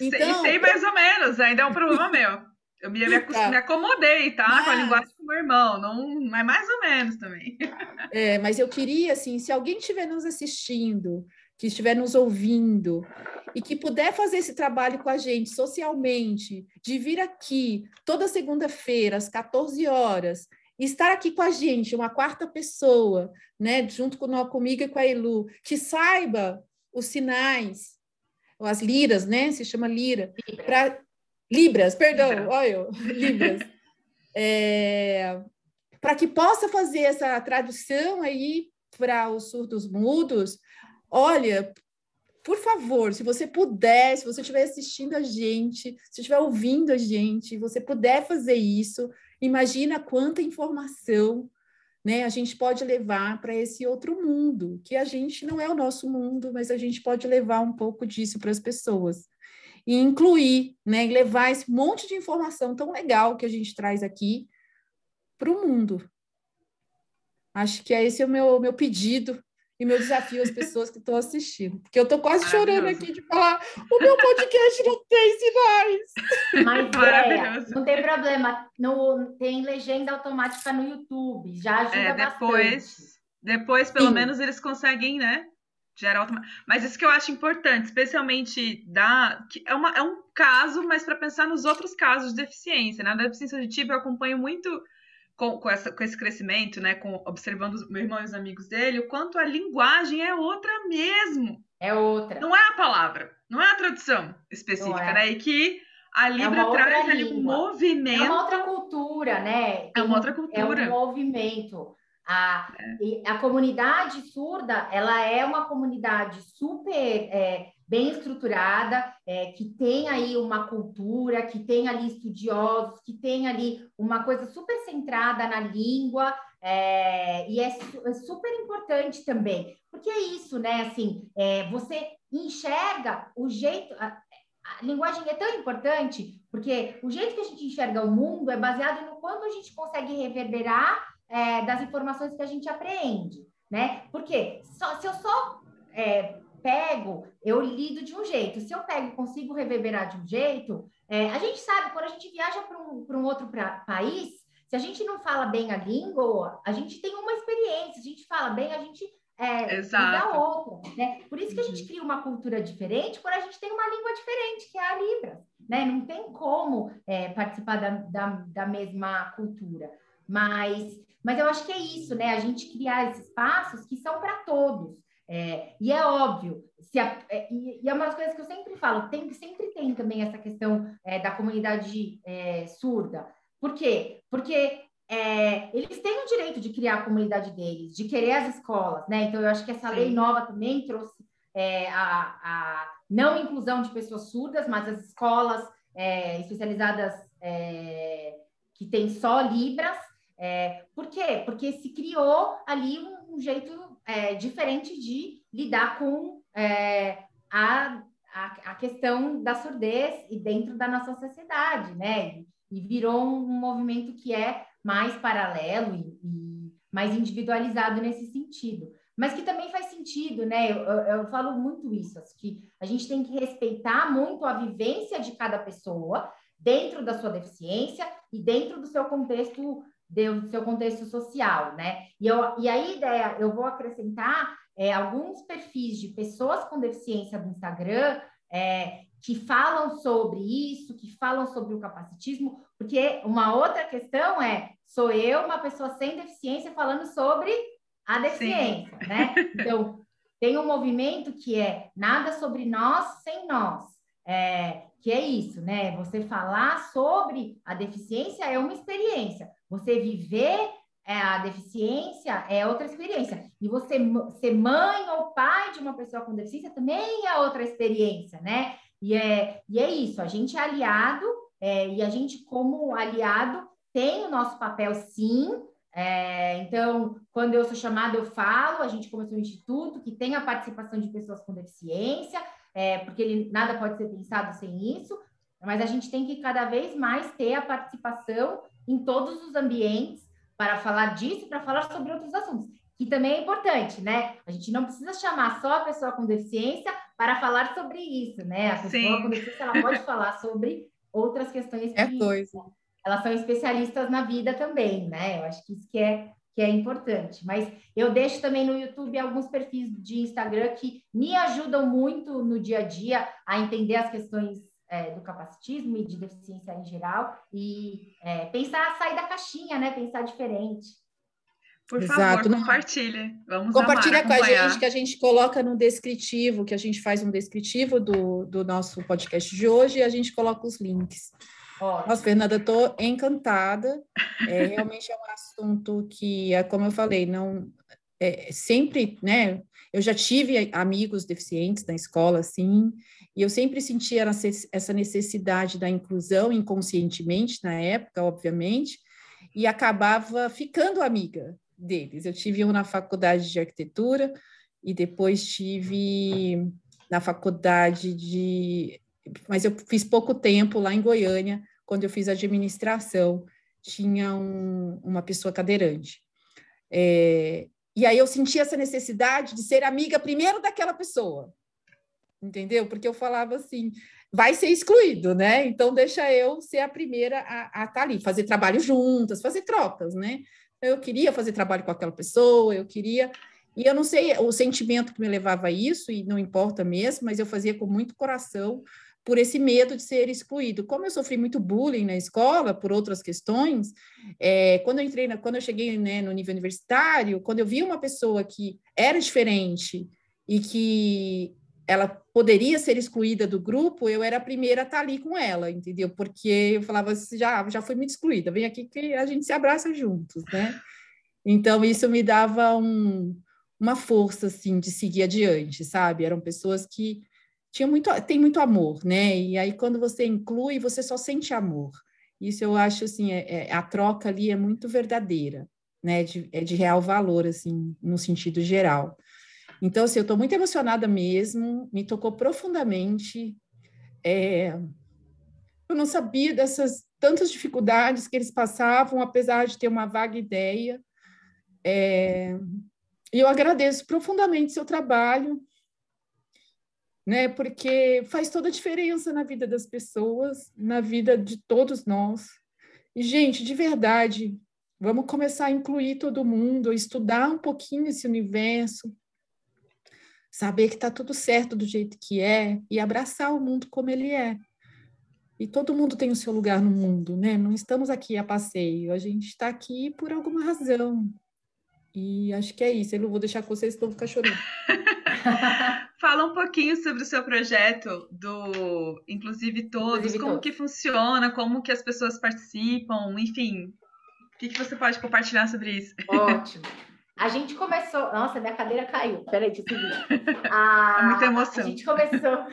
Então, sei, sei mais ou menos, ainda é um problema meu. Eu me, me, tá. me acomodei, tá? Mas... Com a linguagem do meu irmão, não, mas mais ou menos também. É, mas eu queria, assim, se alguém estiver nos assistindo que estiver nos ouvindo e que puder fazer esse trabalho com a gente socialmente, de vir aqui toda segunda-feira às 14 horas, estar aqui com a gente, uma quarta pessoa, né, junto com, comigo e com a Elu, que saiba os sinais, as liras, né, se chama lira, para libras, perdão, Libra. olha eu, libras, é, para que possa fazer essa tradução aí para os surdos mudos, Olha, por favor, se você puder, se você estiver assistindo a gente, se estiver ouvindo a gente, você puder fazer isso, imagina quanta informação né, a gente pode levar para esse outro mundo, que a gente não é o nosso mundo, mas a gente pode levar um pouco disso para as pessoas. e incluir, né, levar esse monte de informação tão legal que a gente traz aqui para o mundo. Acho que é esse é o meu, meu pedido e meu desafio às pessoas que estão assistindo. Porque eu estou quase chorando aqui de falar: o meu podcast não tem sinais. Mas, é, não tem problema. No, tem legenda automática no YouTube. Já ajuda é, depois, bastante. Depois, pelo Sim. menos, eles conseguem, né? Gerar. Mas isso que eu acho importante, especialmente da. Que é, uma, é um caso, mas para pensar nos outros casos de deficiência. Né? Na deficiência auditiva, eu acompanho muito com, com, essa, com esse crescimento, né, com, observando o meu irmão e os amigos dele, o quanto a linguagem é outra mesmo. É outra. Não é a palavra, não é a tradução específica, é. né? E que a é Libra é traz ali um movimento. É uma outra cultura, né? é uma outra cultura. É um movimento. A, é. a comunidade surda, ela é uma comunidade super é, bem estruturada, é, que tem aí uma cultura, que tem ali estudiosos, que tem ali uma coisa super centrada na língua, é, e é, é, super importante também, porque é isso, né? Assim, é, você enxerga o jeito. A, a linguagem é tão importante porque o jeito que a gente enxerga o mundo é baseado no quanto a gente consegue reverberar é, das informações que a gente apreende, né? Porque só, se eu só é, pego, eu lido de um jeito. Se eu pego e consigo reverberar de um jeito, é, a gente sabe, quando a gente viaja para um, um outro pra, país, se a gente não fala bem a língua, a gente tem uma experiência. Se a gente fala bem, a gente é, dá outra. Né? Por isso que a gente uhum. cria uma cultura diferente quando a gente tem uma língua diferente, que é a Libras. Né? Não tem como é, participar da, da, da mesma cultura. Mas, mas eu acho que é isso, né? A gente criar esses espaços que são para todos. É, e é óbvio, a, é, e, e, é uma das coisas que eu sempre falo, tem, sempre tem também essa questão é, da comunidade é, surda. Por quê? Porque é, eles têm o direito de criar a comunidade deles, de querer as escolas, né? Então, eu acho que essa Sim. lei nova também trouxe é, a, a, não inclusão de pessoas surdas, mas as escolas especializadas que têm só Libras. por quê? Porque se criou ali um, um jeito é, diferente de lidar com é, a, a, a, questão da surdez e dentro da nossa sociedade, né? E, virou um, movimento que é mais paralelo e, e, mais individualizado nesse sentido. Mas que também faz sentido, né? Eu, eu, eu falo muito isso, que a gente tem que respeitar muito a vivência de cada pessoa dentro da sua deficiência e dentro do seu contexto do seu contexto social, né? E, eu, e a ideia, eu vou acrescentar é, alguns perfis de pessoas com deficiência do Instagram é, que falam sobre isso, que falam sobre o capacitismo, porque uma outra questão é: sou eu, uma pessoa sem deficiência, falando sobre a deficiência, Sim. né? Então, tem um movimento que é nada sobre nós sem nós. É, que é isso, né? Você falar sobre a deficiência é uma experiência. Você viver é, a deficiência é outra experiência. E você ser mãe ou pai de uma pessoa com deficiência também é outra experiência, né? E é, e é isso, a gente é aliado, é, e a gente, como aliado, tem o nosso papel sim. É, então, quando eu sou chamada, eu falo, a gente começou um instituto que tem a participação de pessoas com deficiência, é, porque ele, nada pode ser pensado sem isso, mas a gente tem que cada vez mais ter a participação em todos os ambientes para falar disso, para falar sobre outros assuntos, que também é importante, né? A gente não precisa chamar só a pessoa com deficiência para falar sobre isso, né? A pessoa Sim. com deficiência ela pode falar sobre outras questões é que coisa. elas são especialistas na vida também, né? Eu acho que isso que é que é importante. Mas eu deixo também no YouTube alguns perfis de Instagram que me ajudam muito no dia a dia a entender as questões é, do capacitismo e de deficiência em geral e é, pensar, sair da caixinha, né? Pensar diferente. Por Exato. favor, compartilhe. Vamos Compartilha amar, com a gente, que a gente coloca no descritivo, que a gente faz um descritivo do, do nosso podcast de hoje e a gente coloca os links. Ótimo. Nossa, Fernanda, estou encantada. É, realmente é um assunto que, é como eu falei, não é, sempre, né? Eu já tive amigos deficientes na escola, assim, e eu sempre sentia essa necessidade da inclusão inconscientemente, na época, obviamente, e acabava ficando amiga deles. Eu tive um na faculdade de arquitetura e depois tive na faculdade de mas eu fiz pouco tempo lá em Goiânia, quando eu fiz administração, tinha um, uma pessoa cadeirante. É, e aí eu senti essa necessidade de ser amiga primeiro daquela pessoa, entendeu? Porque eu falava assim, vai ser excluído, né? Então deixa eu ser a primeira a estar tá ali, fazer trabalho juntas, fazer trocas, né? Eu queria fazer trabalho com aquela pessoa, eu queria. E eu não sei o sentimento que me levava a isso, e não importa mesmo, mas eu fazia com muito coração por esse medo de ser excluído. Como eu sofri muito bullying na escola, por outras questões, é, quando eu entrei, na, quando eu cheguei né, no nível universitário, quando eu vi uma pessoa que era diferente e que ela poderia ser excluída do grupo, eu era a primeira a estar ali com ela, entendeu? Porque eu falava, já, já foi muito excluída, vem aqui que a gente se abraça juntos, né? Então, isso me dava um, uma força, assim, de seguir adiante, sabe? Eram pessoas que tinham muito, tem muito amor, né? E aí, quando você inclui, você só sente amor. Isso eu acho, assim, é, é, a troca ali é muito verdadeira, né? De, é de real valor, assim, no sentido geral. Então, assim, eu estou muito emocionada mesmo, me tocou profundamente. É, eu não sabia dessas tantas dificuldades que eles passavam, apesar de ter uma vaga ideia. É, e eu agradeço profundamente seu trabalho, né? Porque faz toda a diferença na vida das pessoas, na vida de todos nós. E, gente, de verdade, vamos começar a incluir todo mundo, estudar um pouquinho esse universo, saber que está tudo certo do jeito que é e abraçar o mundo como ele é. E todo mundo tem o seu lugar no mundo, né? Não estamos aqui a passeio, a gente está aqui por alguma razão. E acho que é isso. Eu não vou deixar com vocês, senão vou ficar chorando. Fala um pouquinho sobre o seu projeto do Inclusive Todos, Inclusive como todos. que funciona, como que as pessoas participam, enfim. O que, que você pode compartilhar sobre isso? Ótimo. A gente começou. Nossa, minha cadeira caiu. Peraí, deixa eu. A... É muita emoção. A gente começou.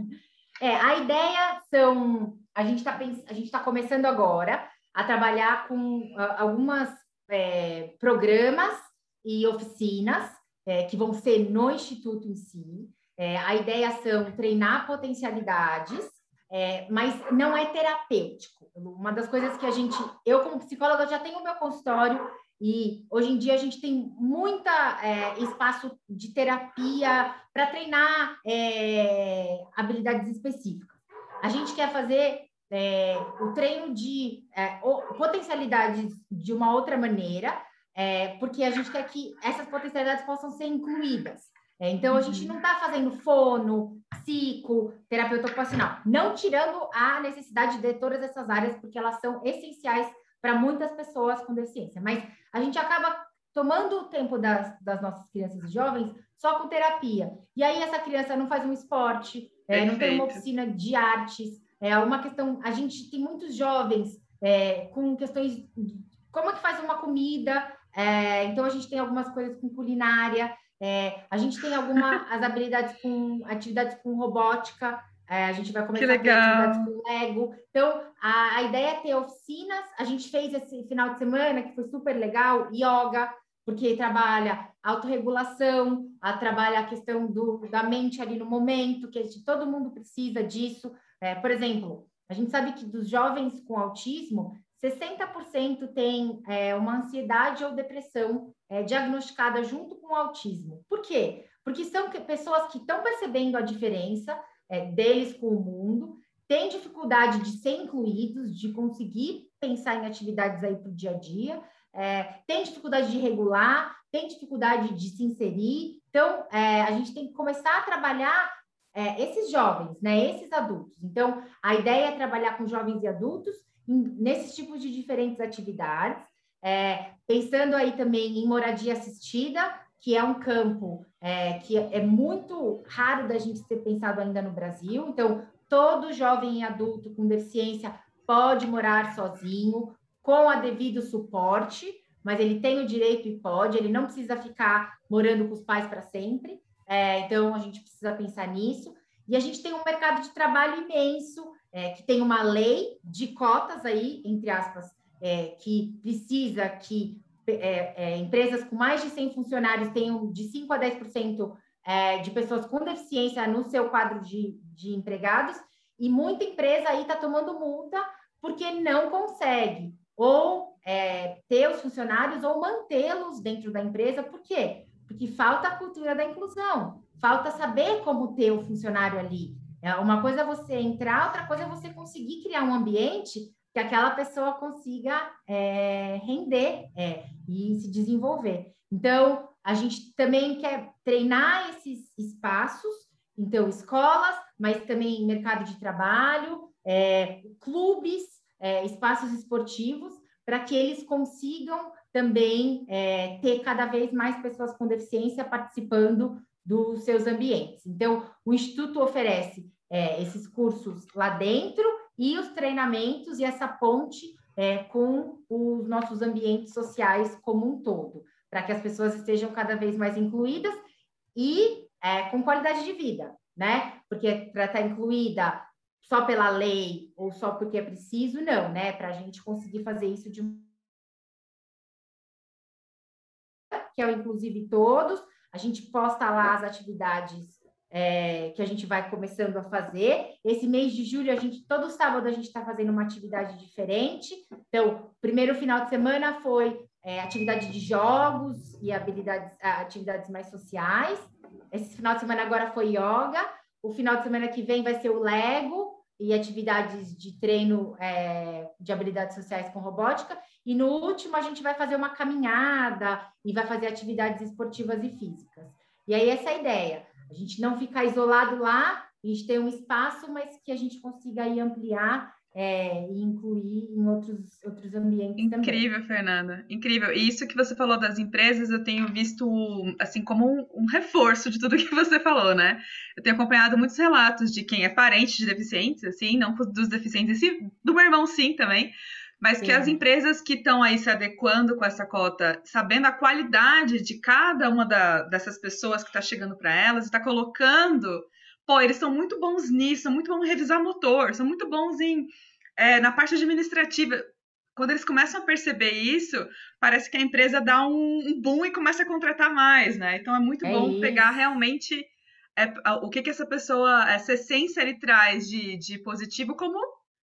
é, a ideia são. A gente está pens... a gente tá começando agora a trabalhar com algumas é, programas e oficinas é, que vão ser no Instituto em si. É, a ideia são treinar potencialidades, é, mas não é terapêutico. Uma das coisas que a gente, eu como psicóloga já tenho o meu consultório e hoje em dia a gente tem muita é, espaço de terapia para treinar é, habilidades específicas. A gente quer fazer é, o treino de é, potencialidades de uma outra maneira, é, porque a gente quer que essas potencialidades possam ser incluídas. É, então, a gente não está fazendo fono, psico, terapeuta ocupacional, não tirando a necessidade de todas essas áreas, porque elas são essenciais para muitas pessoas com deficiência. Mas a gente acaba tomando o tempo das, das nossas crianças e jovens só com terapia. E aí essa criança não faz um esporte, é, não tem uma oficina de artes, é uma questão. A gente tem muitos jovens é, com questões como é que faz uma comida. É, então a gente tem algumas coisas com culinária. É, a gente tem algumas habilidades com atividades com robótica. É, a gente vai começar a atividades com Lego. Então, a, a, ideia é ter oficinas. A gente fez esse final de semana, que foi super legal, yoga, porque trabalha autorregulação, a, trabalha a questão do, da mente ali no momento, que gente, todo mundo precisa disso. É, por exemplo, a gente sabe que dos jovens com autismo, 60% tem é, uma ansiedade ou depressão é, diagnosticada junto com o autismo. Por quê? Porque são pessoas que estão percebendo a diferença, é, deles com o mundo, têm dificuldade de ser incluídos, de conseguir pensar em atividades aí para o dia a dia, é, tem dificuldade de regular, tem dificuldade de se inserir. Então, é, a gente tem que começar a trabalhar é, esses jovens, né, esses adultos. Então, a ideia é trabalhar com jovens e adultos em, nesses tipos de diferentes atividades, é, pensando aí também em moradia assistida, que é um campo é, que é muito raro da gente ser pensado ainda no Brasil. Então, todo jovem e adulto com deficiência pode morar sozinho, com a devido suporte, mas ele tem o direito e pode, ele não precisa ficar morando com os pais para sempre. É, então, a gente precisa pensar nisso. E a gente tem um mercado de trabalho imenso, é, que tem uma lei de cotas aí, entre aspas, é, que precisa que é, é, empresas com mais de 100 funcionários tenham de 5 a 10% é, de pessoas com deficiência no seu quadro de, de empregados. e muita empresa aí está tomando multa porque não consegue ou é, ter os funcionários ou mantê-los dentro da empresa. Por quê? Porque falta a cultura da inclusão, falta saber como ter o funcionário ali. É, uma coisa é você entrar, outra coisa é você conseguir criar um ambiente que aquela pessoa consiga é, render é, e se desenvolver. Então, a gente também quer treinar esses espaços, então, escolas, mas também mercado de trabalho, é, clubes, é, espaços esportivos, para que eles consigam também é, ter cada vez mais pessoas com deficiência participando dos seus ambientes. Então, o Instituto oferece é, esses cursos lá dentro e os treinamentos e essa ponte é, com os nossos ambientes sociais como um todo, para que as pessoas estejam cada vez mais incluídas e é, com qualidade de vida, né? Porque para estar incluída só pela lei ou só porque é preciso, não, né? Para a gente conseguir fazer isso de que é o Inclusive Todos, a gente posta lá as atividades é, que a gente vai começando a fazer. Esse mês de julho, a gente, todo sábado, a gente está fazendo uma atividade diferente. Então, primeiro final de semana foi é, atividade de jogos e habilidades, atividades mais sociais. Esse final de semana agora foi yoga. O final de semana que vem vai ser o Lego e atividades de treino é, de habilidades sociais com robótica. E no último, a gente vai fazer uma caminhada e vai fazer atividades esportivas e físicas. E aí, essa é a ideia a gente não ficar isolado lá, a gente ter um espaço, mas que a gente consiga aí ampliar é, e incluir em outros, outros ambientes Incrível, também. Fernanda, incrível. E isso que você falou das empresas, eu tenho visto assim como um, um, reforço de tudo que você falou, né? Eu tenho acompanhado muitos relatos de quem é parente de deficientes, assim, não dos deficientes, sim, do meu irmão sim também, mas Sim. que as empresas que estão aí se adequando com essa cota, sabendo a qualidade de cada uma da, dessas pessoas que está chegando para elas, está colocando, pô, eles são muito bons nisso, são muito bons em revisar motor, são muito bons em é, na parte administrativa. Quando eles começam a perceber isso, parece que a empresa dá um, um boom e começa a contratar mais, né? Então é muito é bom isso. pegar realmente é, o que, que essa pessoa, essa essência ele traz de, de positivo como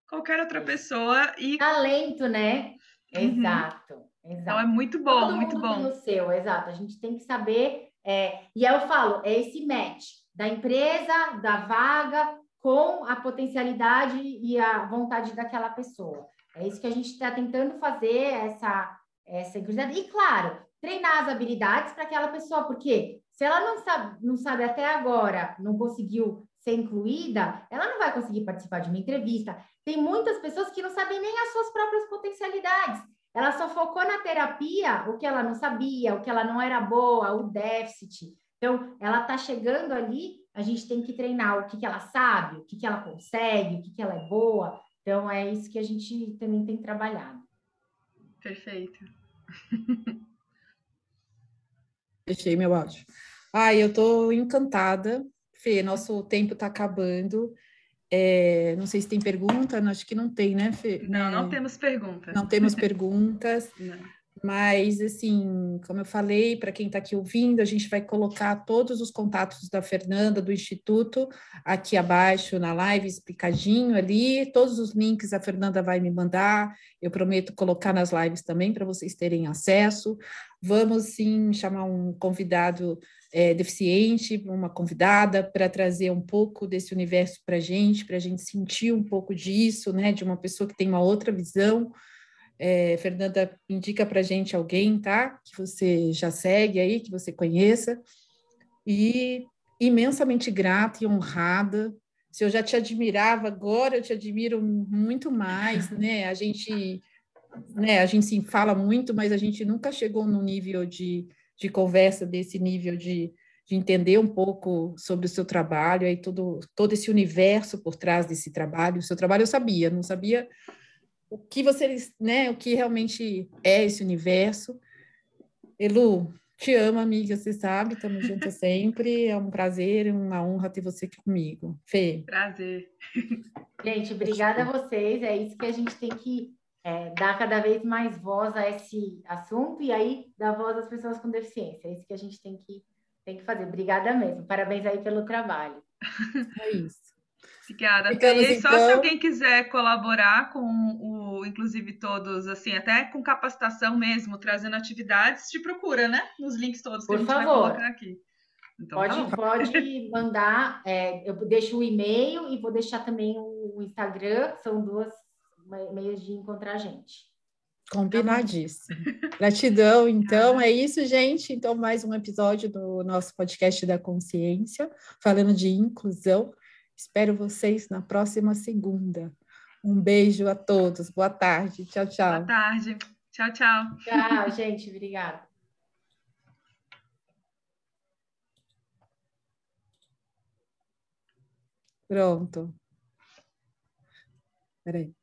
qualquer outra pessoa e talento, né? Uhum. Exato, exato. Então é muito bom, Todo muito mundo bom. Tem o seu, exato. A gente tem que saber é... e aí eu falo, é esse match da empresa, da vaga com a potencialidade e a vontade daquela pessoa. É isso que a gente está tentando fazer essa essa. E claro, treinar as habilidades para aquela pessoa, porque se ela não sabe, não sabe até agora, não conseguiu ser incluída, ela não vai conseguir participar de uma entrevista. Tem muitas pessoas que não sabem nem as suas próprias potencialidades. Ela só focou na terapia o que ela não sabia, o que ela não era boa, o déficit. Então, ela está chegando ali, a gente tem que treinar o que, que ela sabe, o que, que ela consegue, o que, que ela é boa. Então, é isso que a gente também tem trabalhado. Perfeito. Fechei meu áudio. Ai, eu estou encantada Fê, nosso tempo está acabando. É, não sei se tem pergunta, acho que não tem, né, Fê? Não, não temos perguntas. Não temos perguntas. não. Mas, assim, como eu falei, para quem está aqui ouvindo, a gente vai colocar todos os contatos da Fernanda, do Instituto, aqui abaixo na live, explicadinho ali. Todos os links a Fernanda vai me mandar. Eu prometo colocar nas lives também para vocês terem acesso. Vamos, sim, chamar um convidado é, deficiente, uma convidada, para trazer um pouco desse universo para a gente, para a gente sentir um pouco disso, né, de uma pessoa que tem uma outra visão. É, Fernanda, indica para a gente alguém, tá? Que você já segue aí, que você conheça. E imensamente grata e honrada. Se eu já te admirava, agora eu te admiro muito mais, né? A gente, né, a gente se fala muito, mas a gente nunca chegou no nível de de conversa desse nível de, de entender um pouco sobre o seu trabalho e todo, todo esse universo por trás desse trabalho. O seu trabalho eu sabia, não sabia o que você, né, o que realmente é esse universo. Elu, te amo, amiga, você sabe, estamos juntas sempre. É um prazer, uma honra ter você aqui comigo. Fê. Prazer. Gente, obrigada a vocês. É isso que a gente tem que é, dar cada vez mais voz a esse assunto e aí dar voz às pessoas com deficiência. É isso que a gente tem que, tem que fazer. Obrigada mesmo. Parabéns aí pelo trabalho. É isso. Obrigada. Ficamos, e só então... se alguém quiser colaborar com o, inclusive todos, assim, até com capacitação mesmo, trazendo atividades, te procura, né? Nos links todos que Por a gente favor. vai colocar aqui. Então, pode, tá pode mandar, é, eu deixo o e-mail e vou deixar também o Instagram, são duas meios de encontrar a gente. Combinadíssimo. Gratidão. Então, é isso, gente. Então, mais um episódio do nosso podcast da consciência, falando de inclusão. Espero vocês na próxima segunda. Um beijo a todos. Boa tarde. Tchau, tchau. Boa tarde. Tchau, tchau. Tchau, gente. Obrigada. Pronto. Peraí.